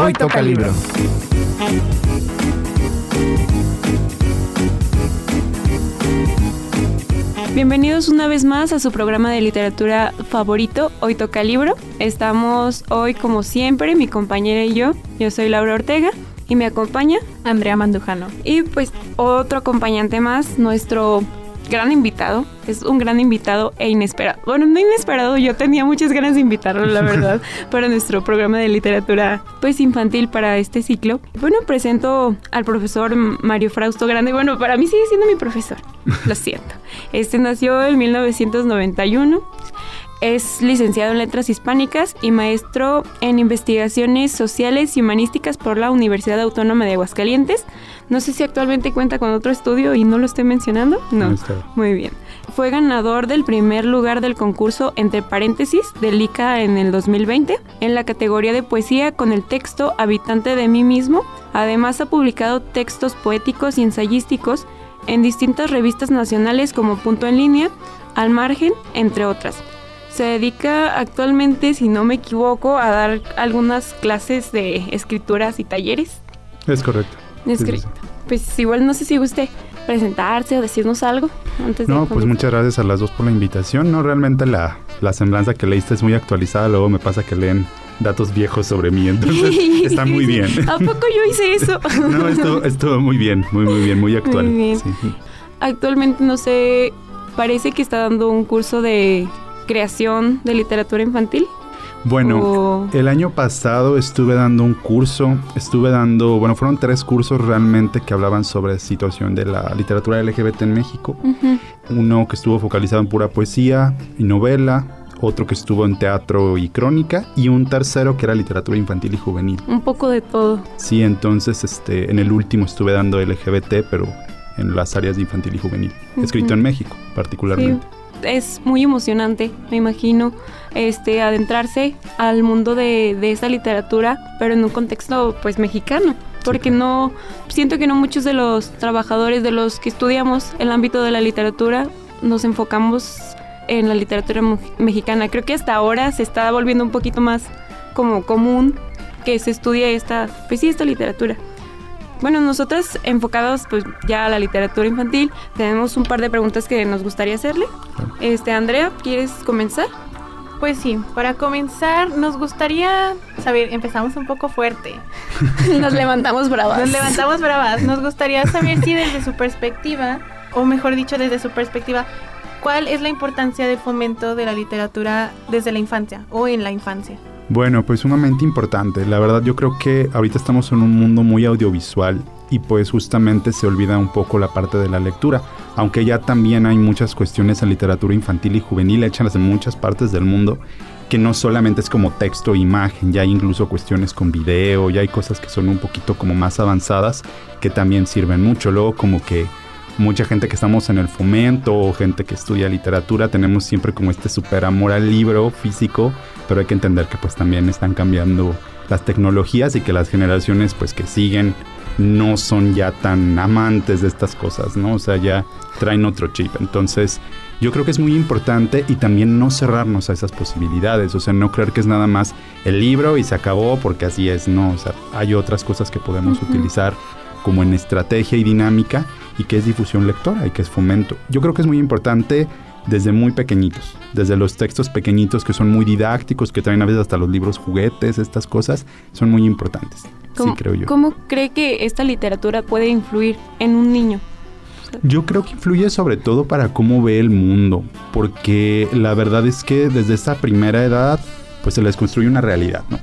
Hoy toca libro. Bienvenidos una vez más a su programa de literatura favorito, Hoy Toca Libro. Estamos hoy, como siempre, mi compañera y yo. Yo soy Laura Ortega y me acompaña Andrea Mandujano. Y pues otro acompañante más, nuestro gran invitado. Es un gran invitado e inesperado. Bueno, no inesperado, yo tenía muchas ganas de invitarlo, la verdad, para nuestro programa de literatura pues infantil para este ciclo. Bueno, presento al profesor Mario Frausto Grande. Bueno, para mí sigue siendo mi profesor, lo siento. Este nació en 1991 es licenciado en Letras Hispánicas y maestro en Investigaciones Sociales y Humanísticas por la Universidad Autónoma de Aguascalientes. No sé si actualmente cuenta con otro estudio y no lo estoy mencionando. No. Muy bien. Fue ganador del primer lugar del concurso Entre paréntesis del ICA en el 2020 en la categoría de poesía con el texto Habitante de mí mismo. Además ha publicado textos poéticos y ensayísticos en distintas revistas nacionales como Punto en Línea, Al Margen, entre otras se dedica actualmente, si no me equivoco, a dar algunas clases de escrituras y talleres. Es correcto. Es correcto. Pues igual no sé si guste presentarse o decirnos algo antes No, pues muchas gracias a las dos por la invitación. No, realmente la, la semblanza que leíste es muy actualizada. Luego me pasa que leen datos viejos sobre mí, entonces está muy bien. ¿A poco yo hice eso? no, estuvo, estuvo muy bien, muy, muy bien, muy actual. Muy bien. Actualmente, no sé, parece que está dando un curso de creación de literatura infantil? Bueno, el año pasado estuve dando un curso, estuve dando, bueno, fueron tres cursos realmente que hablaban sobre la situación de la literatura LGBT en México. Uno que estuvo focalizado en pura poesía y novela, otro que estuvo en teatro y crónica y un tercero que era literatura infantil y juvenil. Un poco de todo. Sí, entonces este en el último estuve dando LGBT, pero en las áreas de infantil y juvenil, escrito en México particularmente es muy emocionante, me imagino, este, adentrarse al mundo de, de esta literatura, pero en un contexto pues mexicano. Porque no, siento que no muchos de los trabajadores, de los que estudiamos el ámbito de la literatura, nos enfocamos en la literatura mexicana. Creo que hasta ahora se está volviendo un poquito más como común que se estudie esta, pues sí, esta literatura. Bueno, nosotras enfocados pues ya a la literatura infantil, tenemos un par de preguntas que nos gustaría hacerle. Este, Andrea, ¿quieres comenzar? Pues sí, para comenzar nos gustaría saber, empezamos un poco fuerte. nos levantamos bravas. Nos levantamos bravas. Nos gustaría saber si desde su perspectiva, o mejor dicho, desde su perspectiva, ¿cuál es la importancia del fomento de la literatura desde la infancia o en la infancia? Bueno, pues sumamente importante. La verdad yo creo que ahorita estamos en un mundo muy audiovisual y pues justamente se olvida un poco la parte de la lectura, aunque ya también hay muchas cuestiones en literatura infantil y juvenil hechas en muchas partes del mundo que no solamente es como texto e imagen, ya hay incluso cuestiones con video, ya hay cosas que son un poquito como más avanzadas que también sirven mucho. Luego como que mucha gente que estamos en el fomento o gente que estudia literatura tenemos siempre como este super amor al libro físico, pero hay que entender que pues también están cambiando las tecnologías y que las generaciones pues que siguen no son ya tan amantes de estas cosas, ¿no? O sea, ya traen otro chip. Entonces, yo creo que es muy importante y también no cerrarnos a esas posibilidades, o sea, no creer que es nada más el libro y se acabó porque así es, no, o sea, hay otras cosas que podemos utilizar como en estrategia y dinámica y que es difusión lectora y que es fomento. Yo creo que es muy importante desde muy pequeñitos, desde los textos pequeñitos que son muy didácticos, que traen a veces hasta los libros juguetes, estas cosas, son muy importantes. Sí, creo yo. ¿Cómo cree que esta literatura puede influir en un niño? Yo creo que influye sobre todo para cómo ve el mundo, porque la verdad es que desde esa primera edad pues se les construye una realidad, ¿no?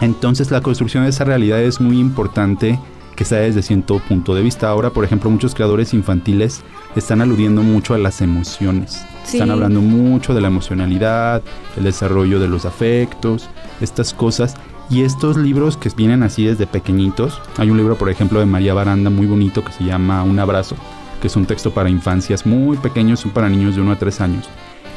Entonces la construcción de esa realidad es muy importante que sea desde cierto punto de vista. Ahora, por ejemplo, muchos creadores infantiles están aludiendo mucho a las emociones. Están hablando mucho de la emocionalidad, el desarrollo de los afectos, estas cosas. Y estos libros que vienen así desde pequeñitos, hay un libro, por ejemplo, de María Baranda muy bonito que se llama Un abrazo, que es un texto para infancias muy pequeños, son para niños de 1 a 3 años.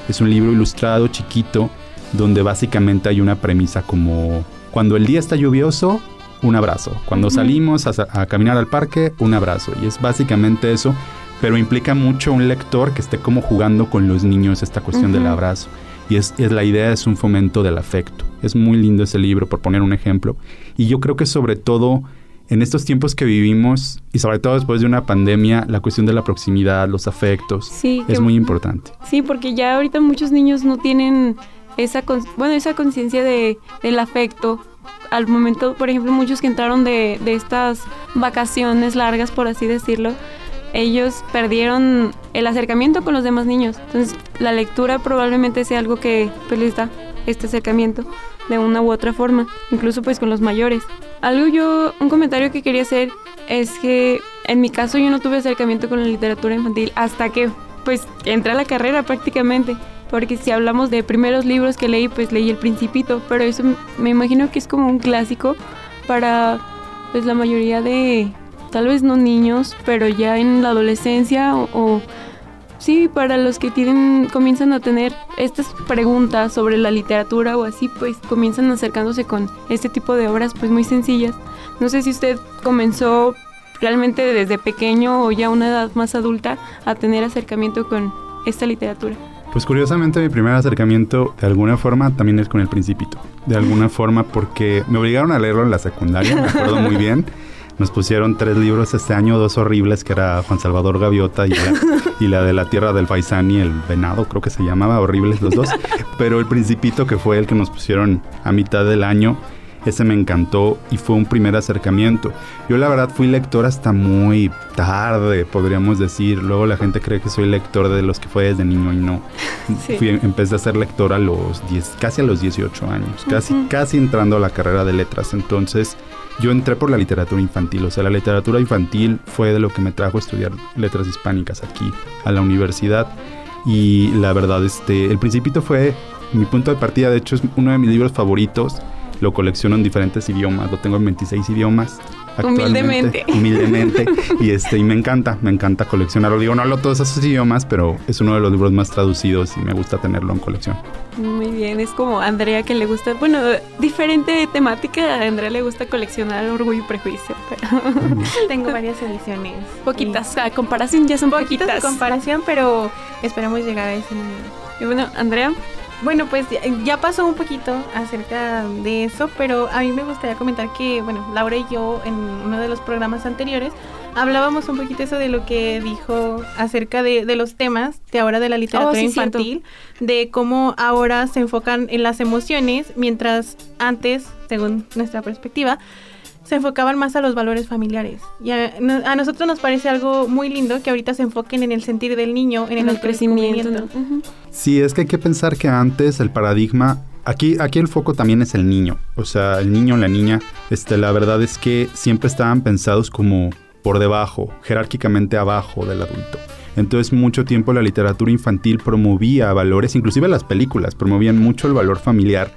Es un libro ilustrado, chiquito, donde básicamente hay una premisa como cuando el día está lluvioso, un abrazo. Cuando salimos a, caminar al parque, un abrazo. Y es básicamente eso, pero implica mucho un lector que esté como jugando con los niños esta cuestión del abrazo. Y es, la idea es un fomento del afecto. Es muy lindo ese libro, por poner un ejemplo. Y yo creo que sobre todo en estos tiempos que vivimos y sobre todo después de una pandemia, la cuestión de la proximidad, los afectos, es muy importante. Sí, porque ya ahorita muchos niños no tienen esa, bueno, esa conciencia de, del afecto. Al momento, por ejemplo, muchos que entraron de, estas vacaciones largas, por así decirlo, ellos perdieron el acercamiento con los demás niños. Entonces, la lectura probablemente sea algo que pues, les da este acercamiento de una u otra forma, incluso pues con los mayores. Algo yo, un comentario que quería hacer es que en mi caso yo no tuve acercamiento con la literatura infantil hasta que pues entré a la carrera prácticamente. Porque si hablamos de primeros libros que leí, pues leí El Principito, pero eso me imagino que es como un clásico para pues la mayoría de, tal vez no niños, pero ya en la adolescencia o Sí, para los que tienen, comienzan a tener estas preguntas sobre la literatura o así, pues comienzan acercándose con este tipo de obras pues muy sencillas. No sé si usted comenzó realmente desde pequeño o ya una edad más adulta a tener acercamiento con esta literatura. Pues curiosamente mi primer acercamiento de alguna forma también es con el principito. De alguna forma porque me obligaron a leerlo en la secundaria, me acuerdo muy bien. Nos pusieron tres libros este año, dos horribles, que era Juan Salvador Gaviota y la, y la de la Tierra del Faisán y el Venado, creo que se llamaba, horribles los dos. Pero el Principito, que fue el que nos pusieron a mitad del año, ese me encantó y fue un primer acercamiento. Yo la verdad fui lector hasta muy tarde, podríamos decir. Luego la gente cree que soy lector de los que fue desde niño y no. Fui, empecé a ser lector a los 10, casi a los 18 años, casi, casi entrando a la carrera de letras. Entonces yo entré por la literatura infantil, o sea, la literatura infantil fue de lo que me trajo a estudiar letras hispánicas aquí a la universidad y la verdad, este, El Principito fue mi punto de partida, de hecho es uno de mis libros favoritos, lo colecciono en diferentes idiomas, lo tengo en 26 idiomas Humildemente. Humildemente. y este, y me encanta, me encanta coleccionarlo. Digo, no hablo todos esos idiomas, pero es uno de los libros más traducidos y me gusta tenerlo en colección. Muy bien, es como Andrea que le gusta, bueno, diferente temática, a Andrea le gusta coleccionar Orgullo y Prejuicio. Tengo varias ediciones. Poquitas, a comparación ya son poquitas. poquitas. comparación, pero esperamos llegar a ese número. Y bueno, Andrea, bueno, pues ya pasó un poquito acerca de eso, pero a mí me gustaría comentar que, bueno, Laura y yo en uno de los programas anteriores hablábamos un poquito eso de lo que dijo acerca de, los temas de ahora de la literatura oh, infantil, de cómo ahora se enfocan en las emociones, mientras antes, según nuestra perspectiva, se enfocaban más a los valores familiares. Y a, nosotros nos parece algo muy lindo que ahorita se enfoquen en el sentir del niño, en, el, crecimiento. Sí, es que hay que pensar que antes el paradigma Aquí, aquí el foco también es el niño, o sea, el niño, la niña, este, la verdad es que siempre estaban pensados como por debajo, jerárquicamente abajo del adulto. Entonces mucho tiempo la literatura infantil promovía valores, inclusive las películas promovían mucho el valor familiar,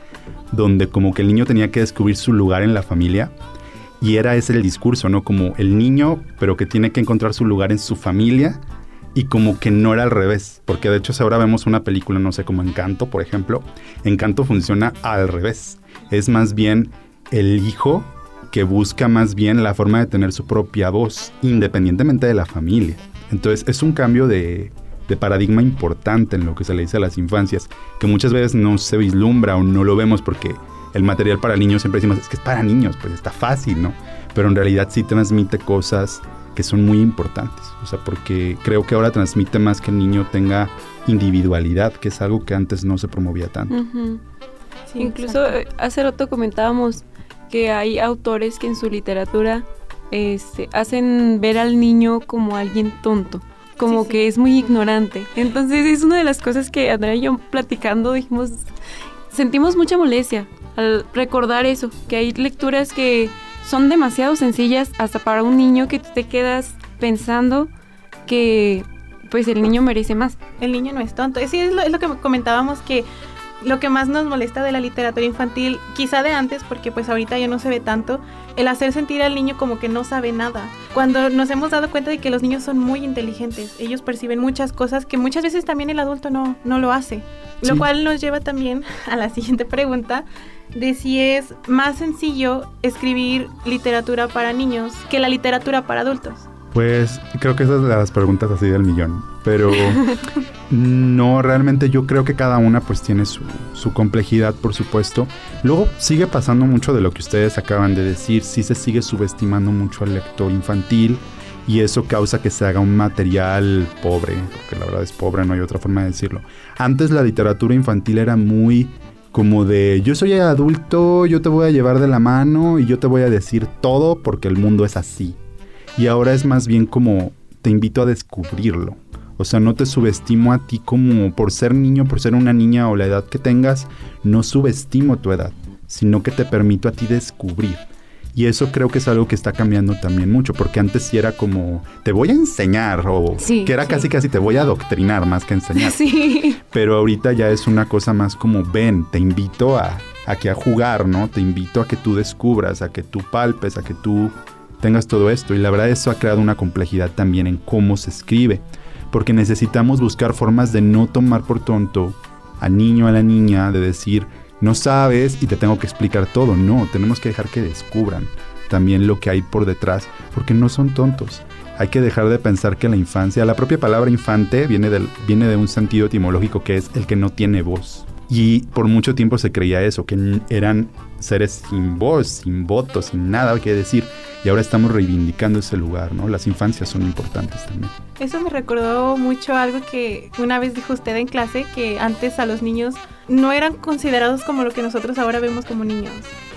donde como que el niño tenía que descubrir su lugar en la familia y era ese el discurso, ¿no? Como el niño, pero que tiene que encontrar su lugar en su familia y como que no era al revés, porque de hecho si ahora vemos una película, no sé, como Encanto, por ejemplo, Encanto funciona al revés. Es más bien el hijo que busca más bien la forma de tener su propia voz, independientemente de la familia. Entonces es un cambio de, de paradigma importante en lo que se le dice a las infancias, que muchas veces no se vislumbra o no lo vemos porque el material para niños siempre decimos, es que es para niños, pues está fácil, ¿no? Pero en realidad sí transmite cosas que son muy importantes, o sea, porque creo que ahora transmite más que el niño tenga individualidad, que es algo que antes no se promovía tanto. Incluso eh, hace rato comentábamos que hay autores que en su literatura este, hacen ver al niño como alguien tonto como que es muy ignorante. Entonces es una de las cosas que Andrea y yo platicando dijimos, sentimos mucha molestia al recordar eso, que hay lecturas que son demasiado sencillas hasta para un niño que te quedas pensando que pues el niño merece más. El niño no es tonto. Es lo que comentábamos que lo que más nos molesta de la literatura infantil, quizá de antes, porque pues ahorita ya no se ve tanto, el hacer sentir al niño como que no sabe nada. Cuando nos hemos dado cuenta de que los niños son muy inteligentes, ellos perciben muchas cosas que muchas veces también el adulto no, no lo hace. Lo cual nos lleva también a la siguiente pregunta de si es más sencillo escribir literatura para niños que la literatura para adultos. Pues creo que esas son las preguntas así del millón, pero No, realmente yo creo que cada una pues tiene su, su, complejidad, por supuesto. Luego sigue pasando mucho de lo que ustedes acaban de decir, sí se sigue subestimando mucho al lector infantil y eso causa que se haga un material pobre, porque la verdad es pobre, no hay otra forma de decirlo. Antes la literatura infantil era muy como de yo soy adulto, yo te voy a llevar de la mano y yo te voy a decir todo porque el mundo es así. Y ahora es más bien como te invito a descubrirlo. O sea, no te subestimo a ti como por ser niño, por ser una niña o la edad que tengas, no subestimo tu edad, sino que te permito a ti descubrir. Y eso creo que es algo que está cambiando también mucho, porque antes sí era como, te voy a enseñar, o que era casi casi te voy a adoctrinar más que enseñar. Sí. Pero ahorita ya es una cosa más como, ven, te invito a, a que a jugar, ¿no? Te invito a que tú descubras, a que tú palpes, a que tú tengas todo esto. Y la verdad eso ha creado una complejidad también en cómo se escribe, porque necesitamos buscar formas de no tomar por tonto al niño, a la niña, de decir, no sabes y te tengo que explicar todo. No, tenemos que dejar que descubran también lo que hay por detrás, porque no son tontos. Hay que dejar de pensar que la infancia, la propia palabra infante viene, del, viene de un sentido etimológico que es el que no tiene voz. Y por mucho tiempo se creía eso, que eran seres sin voz, sin voto, sin nada que decir. Y ahora estamos reivindicando ese lugar, ¿no? Las infancias son importantes también. Eso me recordó mucho algo que una vez dijo usted en clase, que antes a los niños no eran considerados como lo que nosotros ahora vemos como niños.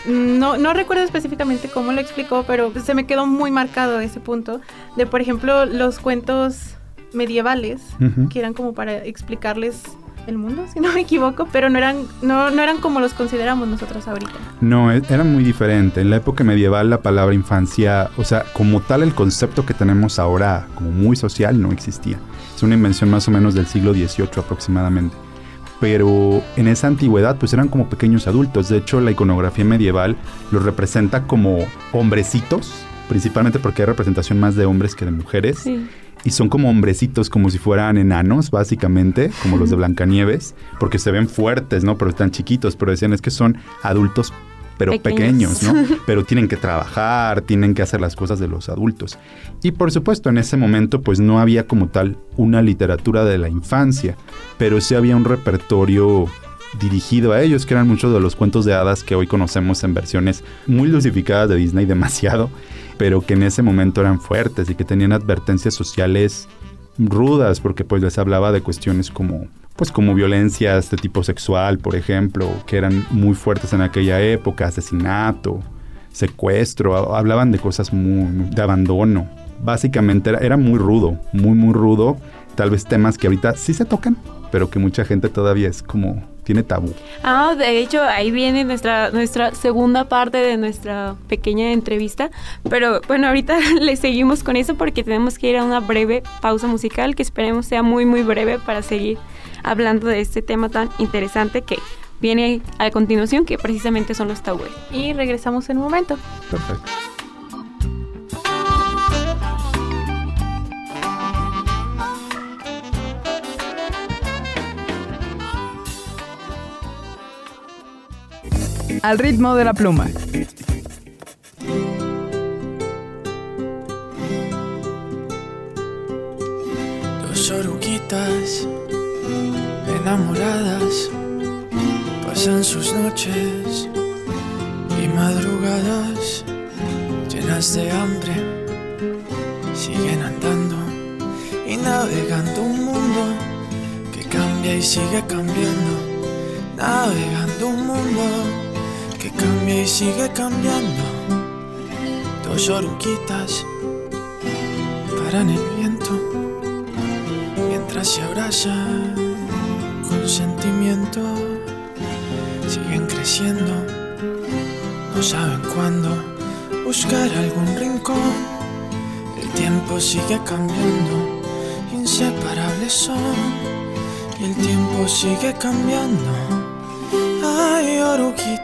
No, no recuerdo específicamente cómo lo explicó, pero se me quedó muy marcado ese punto de, por ejemplo, los cuentos medievales, que eran como para explicarles el mundo, si no me equivoco, pero no eran, no, no eran como los consideramos nosotros ahorita. No, e, era muy diferente. En la época medieval la palabra infancia, o sea, como tal el concepto que tenemos ahora como muy social no existía. Es una invención más o menos del siglo XVIII aproximadamente. Pero en esa antigüedad pues eran como pequeños adultos. De hecho la iconografía medieval los representa como hombrecitos, principalmente porque hay representación más de hombres que de mujeres. Sí y son como hombrecitos, como si fueran enanos, básicamente, como los de Blancanieves, porque se ven fuertes, ¿no? Pero están chiquitos, pero decían es que son adultos pero pequeños. ¿no? Pero tienen que trabajar, tienen que hacer las cosas de los adultos. Y por supuesto, en ese momento, pues no había como tal una literatura de la infancia, pero sí había un repertorio dirigido a ellos, que eran muchos de los cuentos de hadas que hoy conocemos en versiones muy lucificadas de Disney demasiado, pero que en ese momento eran fuertes y que tenían advertencias sociales rudas, porque pues les hablaba de cuestiones como pues como violencias de tipo sexual, por ejemplo, que eran muy fuertes en aquella época, asesinato, secuestro, hablaban de cosas muy, de abandono. Básicamente era, era muy rudo, muy muy rudo, tal vez temas que ahorita sí se tocan, pero que mucha gente todavía es como tiene tabú. Ah, de hecho, ahí viene nuestra, nuestra segunda parte de nuestra pequeña entrevista. Pero bueno, ahorita le seguimos con eso porque tenemos que ir a una breve pausa musical que esperemos sea muy, muy breve para seguir hablando de este tema tan interesante que viene a continuación, que precisamente son los tabúes. Y regresamos en un momento. Perfecto. Al ritmo de la pluma. Dos oruguitas enamoradas pasan sus noches y madrugadas llenas de hambre. Siguen andando y navegando un mundo que cambia y sigue cambiando. Navegando un mundo que cambia y sigue cambiando. Dos oruguitas paran el viento mientras se abrazan con sentimiento. Siguen creciendo, no saben cuándo buscar algún rincón. El tiempo sigue cambiando, inseparables son. Y el tiempo sigue cambiando Ay,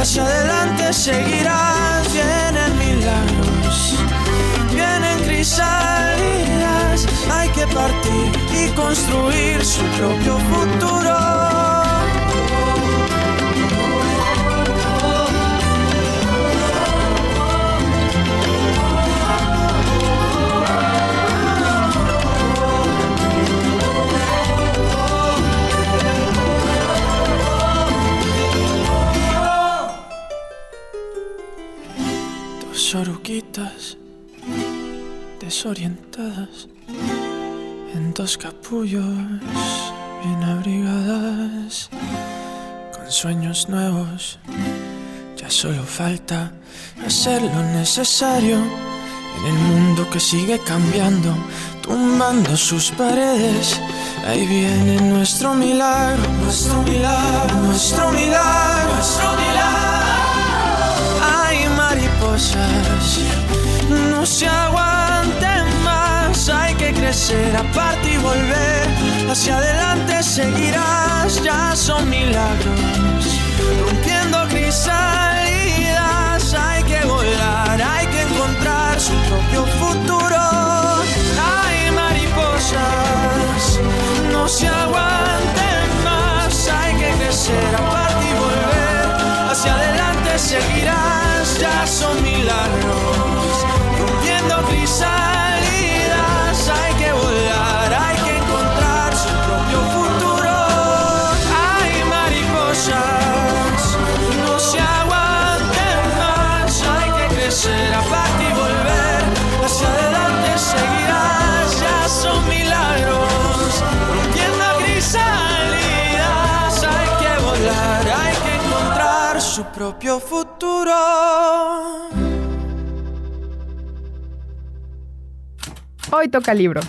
Hacia adelante seguirás. Vienen milagros, vienen crisálidas. Hay que partir y construir su propio futuro. En dos capullos bien abrigadas con sueños nuevos. Ya solo falta hacer lo necesario en el mundo que sigue cambiando, tumbando sus paredes. Ahí viene nuestro milagro, nuestro milagro, nuestro milagro, nuestro milagro no se aguanten hay que crecer aparte y volver, hacia adelante seguirás, ya son milagros, rompiendo crisalidas, hay que volar, hay que encontrar su propio futuro, hay mariposas, no se aguanten más, hay que crecer aparte y volver, hacia adelante seguirás ya son milagros, su propio futuro. Hoy toca libro.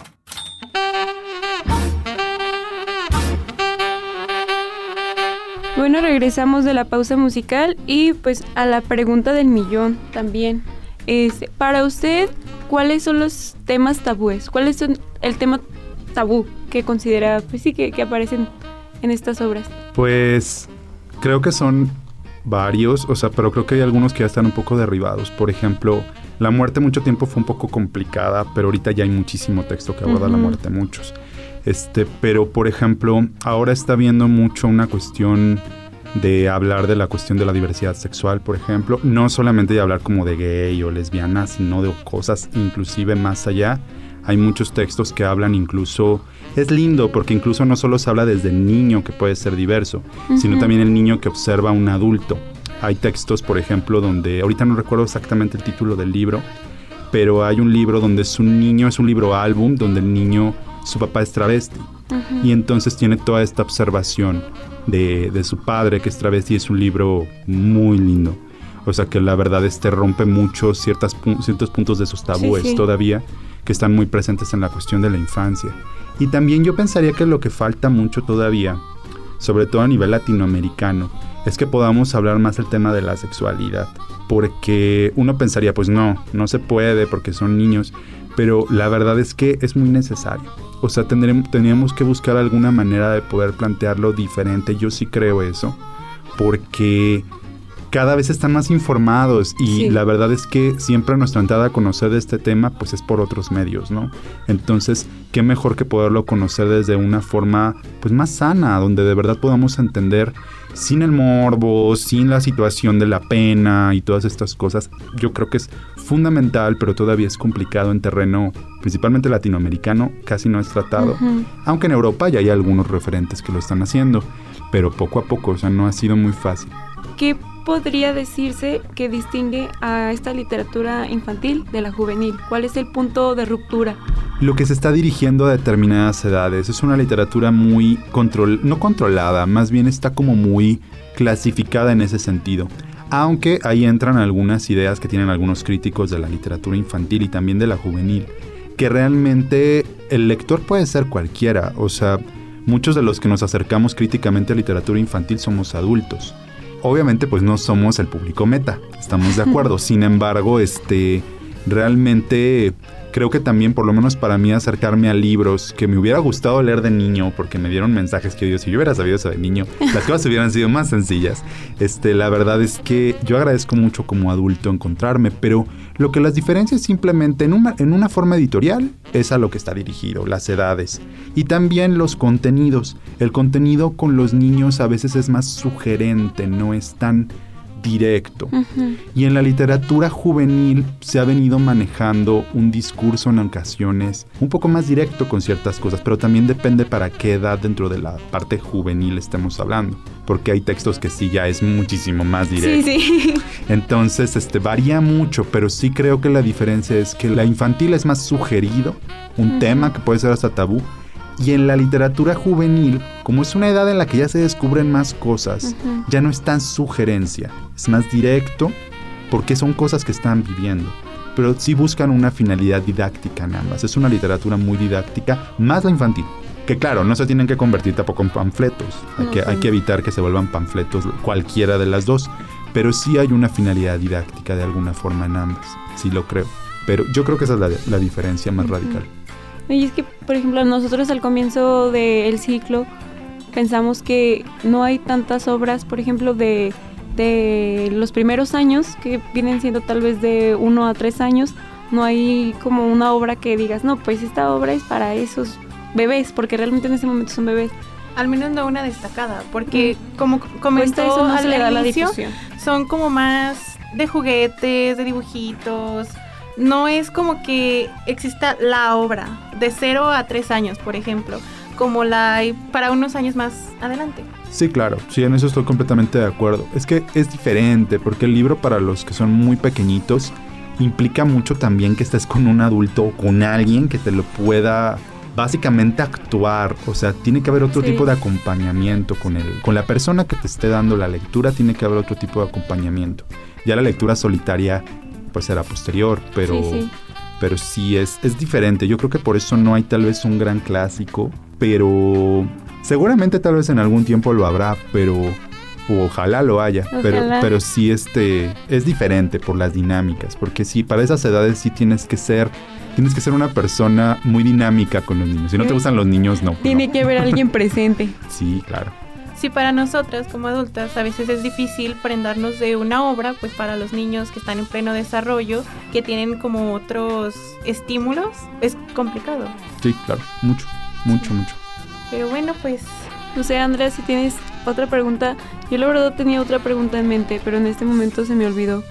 Bueno, regresamos de la pausa musical y pues a la pregunta del millón también. Es, para usted, ¿cuáles son los temas tabúes? ¿Cuál es el tema tabú que considera, pues sí, que, que aparecen en estas obras? Pues creo que son varios, o sea, pero creo que hay algunos que ya están un poco derribados. Por ejemplo, la muerte mucho tiempo fue un poco complicada, pero ahorita ya hay muchísimo texto que aborda la muerte, muchos. Este, pero por ejemplo, ahora está viendo mucho una cuestión de hablar de la cuestión de la diversidad sexual, por ejemplo, no solamente de hablar como de gay o lesbiana, sino de cosas inclusive más allá. Hay muchos textos que hablan incluso, es lindo porque incluso no solo se habla desde el niño que puede ser diverso, sino también el niño que observa a un adulto. Hay textos, por ejemplo, donde, ahorita no recuerdo exactamente el título del libro, pero hay un libro donde es un niño, es un libro álbum, donde el niño, su papá es travesti. Y entonces tiene toda esta observación de, su padre que es travesti. Es un libro muy lindo. O sea que la verdad este rompe mucho ciertas, ciertos puntos de sus tabúes todavía que están muy presentes en la cuestión de la infancia. Y también yo pensaría que lo que falta mucho todavía, sobre todo a nivel latinoamericano, es que podamos hablar más el tema de la sexualidad. Porque uno pensaría, pues no, no se puede porque son niños, pero la verdad es que es muy necesario. O sea, tendríamos que buscar alguna manera de poder plantearlo diferente. Yo sí creo eso, porque cada vez están más informados y la verdad es que siempre nuestra entrada a conocer de este tema pues es por otros medios, ¿no? Entonces, qué mejor que poderlo conocer desde una forma pues más sana, donde de verdad podamos entender sin el morbo, sin la situación de la pena y todas estas cosas. Yo creo que es fundamental, pero todavía es complicado en terreno principalmente latinoamericano, casi no es tratado, aunque en Europa ya hay algunos referentes que lo están haciendo, pero poco a poco, o sea, no ha sido muy fácil. ¿Qué podría decirse que distingue a esta literatura infantil de la juvenil? ¿Cuál es el punto de ruptura? Lo que se está dirigiendo a determinadas edades es una literatura muy control no controlada, más bien está como muy clasificada en ese sentido. Aunque ahí entran algunas ideas que tienen algunos críticos de la literatura infantil y también de la juvenil, que realmente el lector puede ser cualquiera, o sea, muchos de los que nos acercamos críticamente a literatura infantil somos adultos obviamente pues no somos el público meta, estamos de acuerdo. Sin embargo, este realmente creo que también, por lo menos para mí, acercarme a libros que me hubiera gustado leer de niño, porque me dieron mensajes que yo, si yo hubiera sabido eso de niño, las cosas hubieran sido más sencillas. Este, la verdad es que yo agradezco mucho como adulto encontrarme, pero lo que las diferencia es simplemente en una, en una forma editorial es a lo que está dirigido, las edades, y también los contenidos. El contenido con los niños a veces es más sugerente, no es tan directo. Y en la literatura juvenil se ha venido manejando un discurso en ocasiones un poco más directo con ciertas cosas, pero también depende para qué edad dentro de la parte juvenil estemos hablando, porque hay textos que sí ya es muchísimo más directo. Sí, sí. Entonces, este varía mucho, pero sí creo que la diferencia es que la infantil es más sugerido, un tema que puede ser hasta tabú, y en la literatura juvenil, como es una edad en la que ya se descubren más cosas, ya no es tan sugerencia, es más directo porque son cosas que están viviendo. Pero sí buscan una finalidad didáctica en ambas. Es una literatura muy didáctica, más la infantil. Que claro, no se tienen que convertir tampoco en panfletos. Hay, que, hay que evitar que se vuelvan panfletos cualquiera de las dos. Pero sí hay una finalidad didáctica de alguna forma en ambas. Sí lo creo. Pero yo creo que esa es la, la diferencia más radical. Y es que, por ejemplo, nosotros al comienzo del ciclo pensamos que no hay tantas obras, por ejemplo, de, de los primeros años, que vienen siendo tal vez de uno a tres años, no hay como una obra que digas, no, pues esta obra es para esos bebés, porque realmente en ese momento son bebés. Al menos no una destacada, porque como comentó Pues eso no se al le da la inicio, difusión. son como más de juguetes, de dibujitos. No es como que exista la obra de 0 a 3 años, por ejemplo, como la hay para unos años más adelante. Sí, claro, sí, en eso estoy completamente de acuerdo. Es que es diferente, porque el libro para los que son muy pequeñitos implica mucho también que estés con un adulto o con alguien que te lo pueda básicamente actuar. O sea, tiene que haber otro Sí. tipo de acompañamiento con el, con la persona que te esté dando la lectura, tiene que haber otro tipo de acompañamiento. Ya la lectura solitaria, pues será posterior, pero Sí, sí. pero sí es, es diferente. Yo creo que por eso no hay tal vez un gran clásico, pero seguramente tal vez en algún tiempo lo habrá, pero ojalá lo haya, pero Ojalá. pero sí este es diferente por las dinámicas, porque sí para esas edades sí tienes que ser tienes que ser una persona muy dinámica con los niños. Si no te gustan los niños, no. Tiene no. que haber alguien presente. Sí, claro. Si para nosotras como adultas a veces es difícil prendarnos de una obra, pues para los niños que están en pleno desarrollo, que tienen como otros estímulos, es complicado. Sí, claro, mucho, mucho, mucho. Pero bueno, pues No sé, Andrea, si tienes otra pregunta. Yo la verdad tenía otra pregunta en mente, pero en este momento se me olvidó.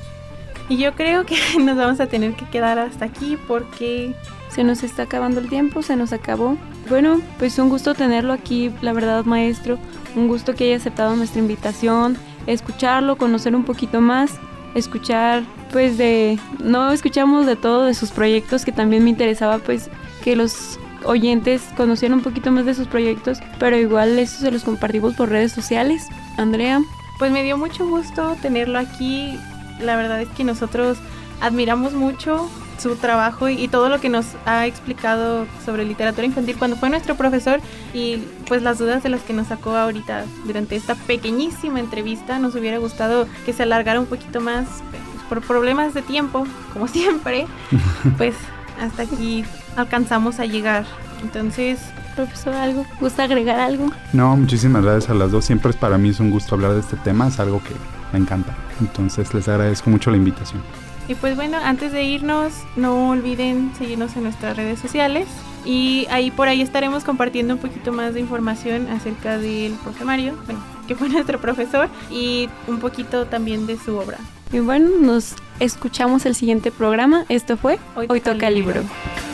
y yo creo que nos vamos a tener que quedar hasta aquí porque Se nos está acabando el tiempo, se nos acabó. Bueno, pues un gusto tenerlo aquí, la verdad, maestro. Un gusto que haya aceptado nuestra invitación, escucharlo, conocer un poquito más, escuchar, pues de... No escuchamos de todo de sus proyectos, que también me interesaba, pues, que los oyentes conocieran un poquito más de sus proyectos, pero igual eso se los compartimos por redes sociales. Andrea, pues me dio mucho gusto tenerlo aquí. La verdad es que nosotros admiramos mucho su trabajo y, y todo lo que nos ha explicado sobre literatura infantil cuando fue nuestro profesor y pues las dudas de las que nos sacó ahorita durante esta pequeñísima entrevista nos hubiera gustado que se alargara un poquito más pues, por problemas de tiempo como siempre pues hasta aquí alcanzamos a llegar entonces profesor, ¿algo? ¿Gusta agregar algo? No, muchísimas gracias a las dos. Siempre es para mí es un gusto hablar de este tema, es algo que me encanta. Entonces les agradezco mucho la invitación. Y pues bueno, antes de irnos, no olviden seguirnos en nuestras redes sociales. Y ahí por ahí estaremos compartiendo un poquito más de información acerca del profe Mario, bueno, que fue nuestro profesor, y un poquito también de su obra. Y bueno, nos escuchamos el siguiente programa. Esto fue Hoy Hoy, toca libro. libro.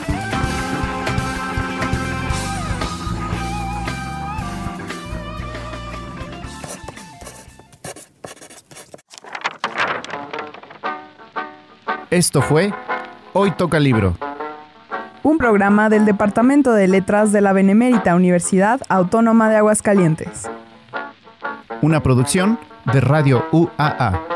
Esto fue Hoy Toca Libro. Un programa del Departamento de Letras de la Benemérita Universidad Autónoma de Aguascalientes. Una producción de Radio UAA.